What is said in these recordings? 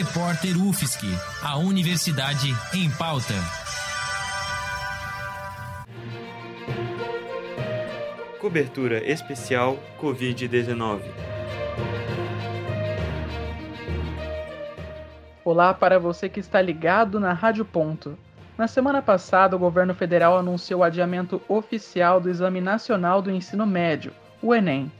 Repórter UFSC, a Universidade em Pauta. Cobertura especial Covid-19. Olá para você que está ligado na Rádio Ponto. Na semana passada, o governo federal anunciou o adiamento oficial do Exame Nacional do Ensino Médio, o Enem.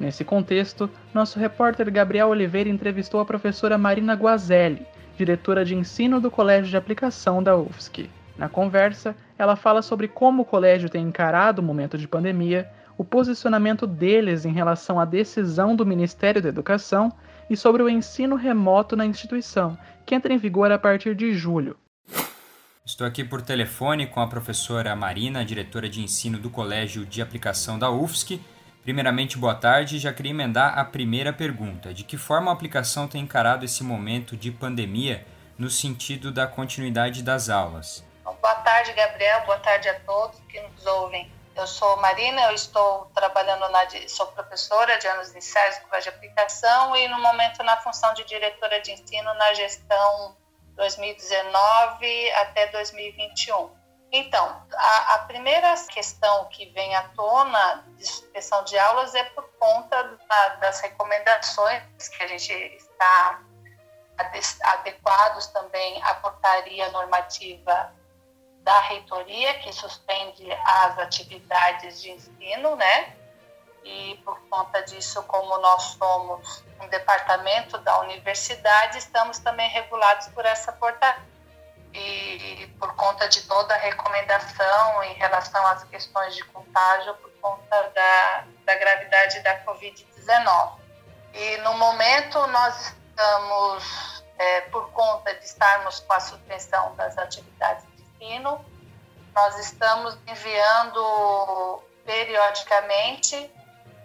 Nesse contexto, nosso repórter Gabriel Oliveira entrevistou a professora Marina Guazelli, diretora de ensino do Colégio de Aplicação da UFSC. Na conversa, ela fala sobre como o colégio tem encarado o momento de pandemia, o posicionamento deles em relação à decisão do Ministério da Educação e sobre o ensino remoto na instituição, que entra em vigor a partir de julho. Estou aqui por telefone com a professora Marina, diretora de ensino do Colégio de Aplicação da UFSC, Primeiramente, boa tarde. Já queria emendar a primeira pergunta. De que forma a aplicação tem encarado esse momento de pandemia no sentido da continuidade das aulas? Boa tarde, Gabriel. Boa tarde a todos que nos ouvem. Eu sou Marina, eu estou trabalhando na sou professora de anos iniciais do Colégio de Aplicação e no momento na função de diretora de ensino na gestão 2019 até 2021. Então, a, a, primeira questão que vem à tona de suspensão de aulas é por conta da, das recomendações que a gente está adequados também à portaria normativa da reitoria, que suspende as atividades de ensino, né? E por conta disso, como nós somos um departamento da universidade, estamos também regulados por essa portaria e, por conta de toda a recomendação em relação às questões de contágio por conta da, da gravidade da Covid-19. E no momento nós estamos, é, por conta de estarmos com a suspensão das atividades de ensino, nós estamos enviando periodicamente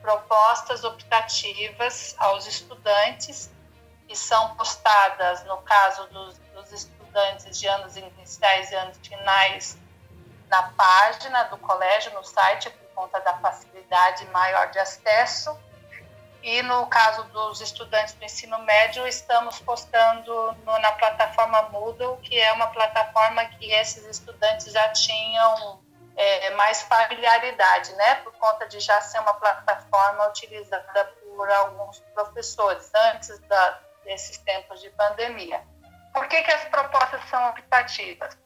propostas optativas aos estudantes que são postadas, no caso dos, dos estudantes de anos iniciais e anos finais na página do colégio, no site, por conta da facilidade maior de acesso. E no caso dos estudantes do ensino médio, estamos postando no, na plataforma Moodle, que é uma plataforma que esses estudantes já tinham é, mais familiaridade, né? Por conta de já ser uma plataforma utilizada por alguns professores antes da, desses tempos de pandemia. Por que, que as propostas são optativas?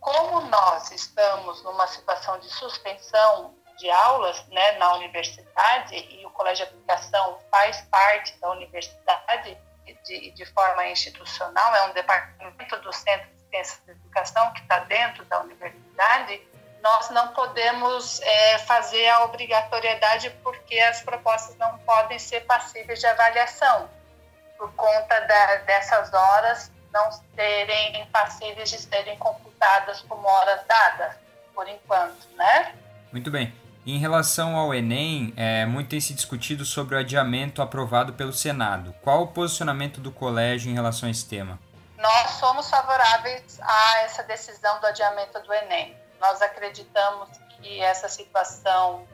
Como nós estamos numa situação de suspensão de aulas né, na universidade e o Colégio de Aplicação faz parte da universidade de, de forma institucional, é um departamento do Centro de Ciências de Educação que está dentro da universidade, nós não podemos é, fazer a obrigatoriedade porque as propostas não podem ser passíveis de avaliação por conta da, dessas horas não serem passíveis de serem computadas como horas dadas, por enquanto, né? Muito bem. Em relação ao Enem, é, muito tem se discutido sobre o adiamento aprovado pelo Senado. Qual o posicionamento do colégio em relação a esse tema? Nós somos favoráveis a essa decisão do adiamento do Enem. Nós acreditamos que essa situação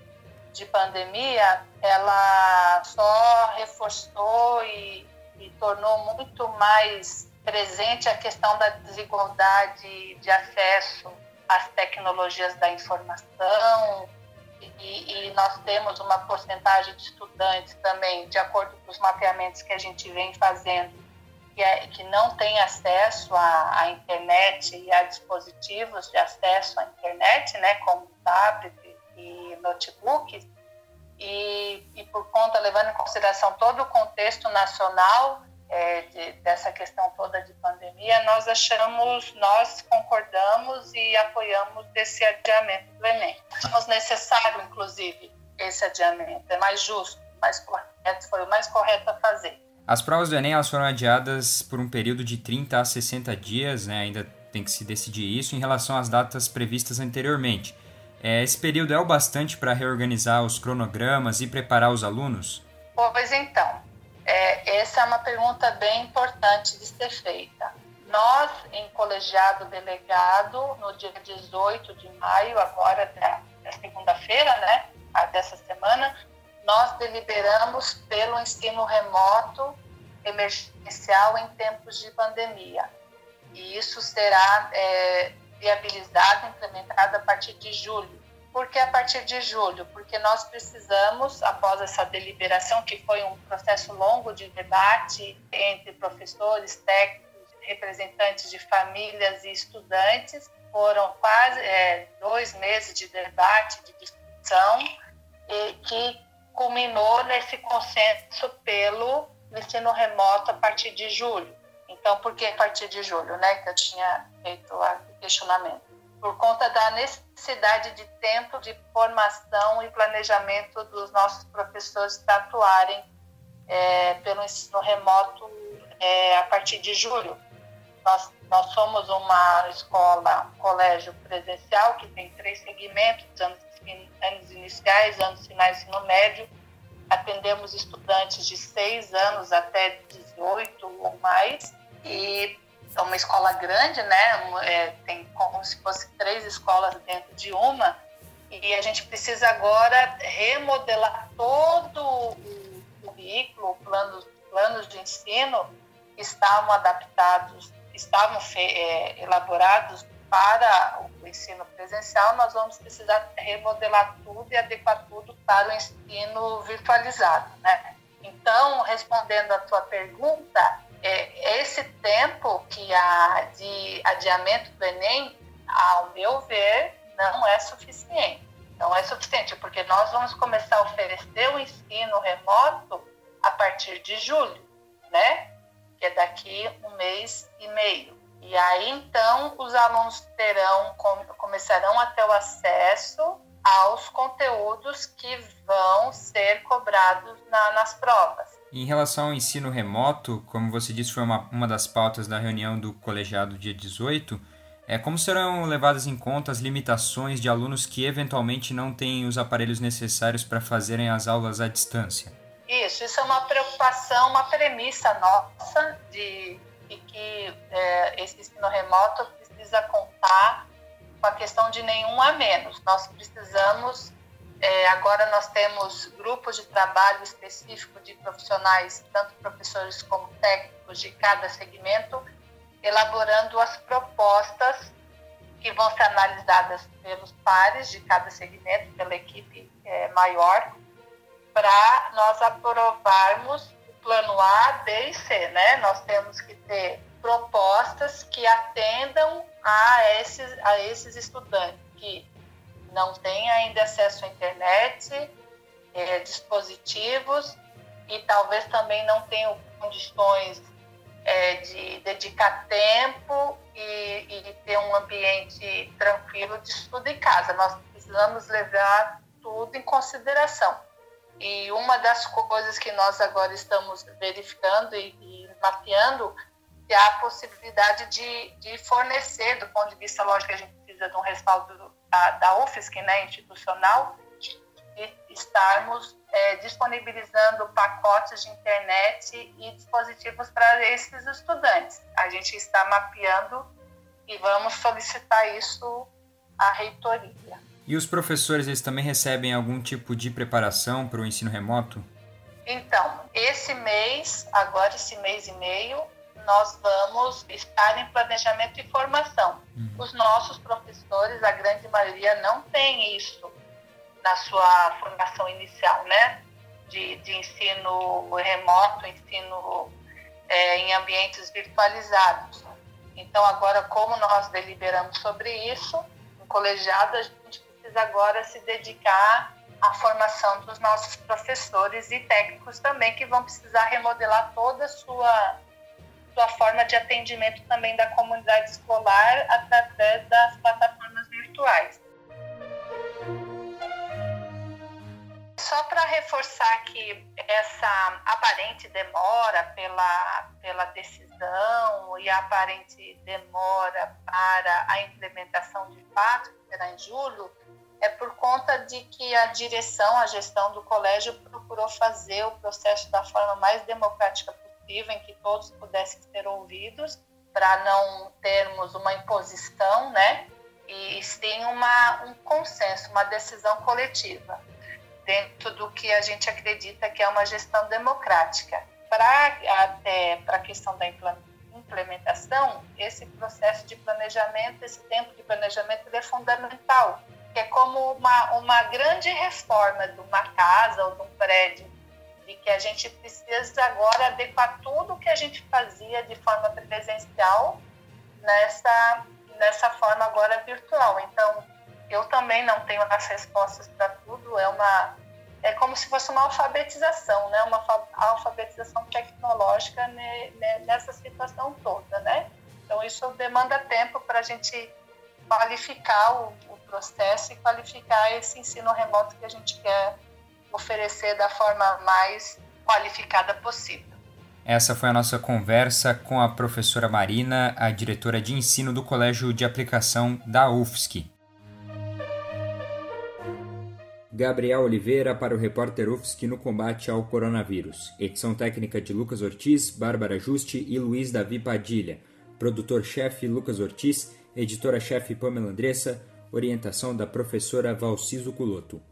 de pandemia, ela só reforçou e, e tornou muito mais presente a questão da desigualdade de acesso às tecnologias da informação, e, e, nós temos uma porcentagem de estudantes também, de acordo com os mapeamentos que a gente vem fazendo, que, é, que não tem acesso à, à, internet e a dispositivos de acesso à internet, né, como tablet e notebooks, e, e por conta, levando em consideração todo o contexto nacional, é, de, dessa questão toda de pandemia, nós achamos, nós concordamos e apoiamos esse adiamento do Enem. Achamos necessário, inclusive, esse adiamento. É mais justo, mais correto, foi o mais correto a fazer. As provas do Enem foram adiadas por um período de 30 a 60 dias, né? ainda tem que se decidir isso em relação às datas previstas anteriormente. É, esse período é o bastante para reorganizar os cronogramas e preparar os alunos? Pois então, é, essa é uma pergunta bem importante de ser feita. Nós, em colegiado delegado, no dia 18 de maio, agora da, da segunda-feira, né, dessa semana, nós deliberamos pelo ensino remoto emergencial em tempos de pandemia. E isso será é, viabilizado, implementado a partir de julho. Por que a partir de julho? Porque nós precisamos, após essa deliberação, que foi um processo longo de debate entre professores, técnicos, representantes de famílias e estudantes, foram quase é, dois meses de debate, de discussão, e que culminou nesse consenso pelo ensino remoto a partir de julho. Então, por que a partir de julho, né, que eu tinha feito o questionamento? Por conta da necessidade de tempo de formação e planejamento dos nossos professores para atuarem é, pelo ensino remoto é, a partir de julho. Nós, nós somos uma escola, um colégio presencial que tem três segmentos, anos, anos iniciais, anos finais e ensino médio. Atendemos estudantes de seis anos até 18 ou mais. E é uma escola grande, né? É, tem como se fosse três escolas dentro de uma. E a gente precisa agora remodelar todo o currículo, planos, planos de ensino estavam adaptados estavam é, elaborados para o ensino presencial, nós vamos precisar remodelar tudo e adequar tudo para o ensino virtualizado, né? Então, respondendo à tua pergunta, é, esse tempo que há de adiamento do Enem, ao meu ver, não é suficiente. Não é suficiente, porque nós vamos começar a oferecer o ensino remoto a partir de julho, né? que é daqui um mês e meio. E aí então os alunos terão começarão a ter o acesso aos conteúdos que vão ser cobrados na, nas provas. Em relação ao ensino remoto, como você disse, foi uma, uma das pautas da reunião do colegiado dia 18, é, como serão levadas em conta as limitações de alunos que eventualmente não têm os aparelhos necessários para fazerem as aulas à distância? Isso, isso é uma preocupação, uma premissa nossa de, de que é, esse ensino remoto precisa contar com a questão de nenhum a menos. Nós precisamos, é, agora nós temos grupos de trabalho específico de profissionais, tanto professores como técnicos de cada segmento, elaborando as propostas que vão ser analisadas pelos pares de cada segmento, pela equipe é, maior, para nós aprovarmos o plano A, B e C, né? Nós temos que ter propostas que atendam a esses, a esses estudantes que não têm ainda acesso à internet, é, dispositivos e talvez também não tenham condições é, de dedicar tempo e, e, ter um ambiente tranquilo de estudo em casa. Nós precisamos levar tudo em consideração. E uma das coisas que nós agora estamos verificando e, e mapeando é a possibilidade de, de, fornecer, do ponto de vista lógico, a gente precisa de um respaldo da, da UFSC, né, institucional, e estarmos é, disponibilizando pacotes de internet e dispositivos para esses estudantes. A gente está mapeando e vamos solicitar isso à reitoria. E os professores, eles também recebem algum tipo de preparação para o ensino remoto? Então, esse mês, agora esse mês e meio, nós vamos estar em planejamento e formação. Uhum. Os nossos professores, a grande maioria, não tem isso na sua formação inicial, né? De, de ensino remoto, ensino é, em ambientes virtualizados. Então, agora, como nós deliberamos sobre isso, no colegiado, a gente precisa agora se dedicar à formação dos nossos professores e técnicos também, que vão precisar remodelar toda a sua, sua forma de atendimento também da comunidade escolar através das plataformas virtuais. Só para reforçar que essa aparente demora pela, pela decisão e a aparente demora para a implementação de fato, que será em julho, é por conta de que a direção, a gestão do colégio procurou fazer o processo da forma mais democrática possível, em que todos pudessem ser ouvidos, para não termos uma imposição, né? E sim uma, um consenso, uma decisão coletiva, dentro do que a gente acredita que é uma gestão democrática. para até para a questão da implementação, esse processo de planejamento, esse tempo de planejamento é fundamental, é como uma, uma grande reforma de uma casa ou de um prédio, de que a gente precisa agora adequar tudo o que a gente fazia de forma presencial nessa, nessa forma agora virtual. Então, eu também não tenho as respostas para tudo, é uma é como se fosse uma alfabetização, né? Uma alfabetização tecnológica nessa situação toda, né? Então isso demanda tempo para a gente qualificar o, o, processo e qualificar esse ensino remoto que a gente quer oferecer da forma mais qualificada possível. Essa foi a nossa conversa com a professora Marina, a diretora de ensino do Colégio de Aplicação da UFSC. Gabriel Oliveira para o repórter UFSC no combate ao coronavírus. Edição técnica de Lucas Ortiz, Bárbara Juste e Luiz Davi Padilha. Produtor-chefe Lucas Ortiz, editora-chefe Pamela Andressa, orientação da professora Valciso Culoto.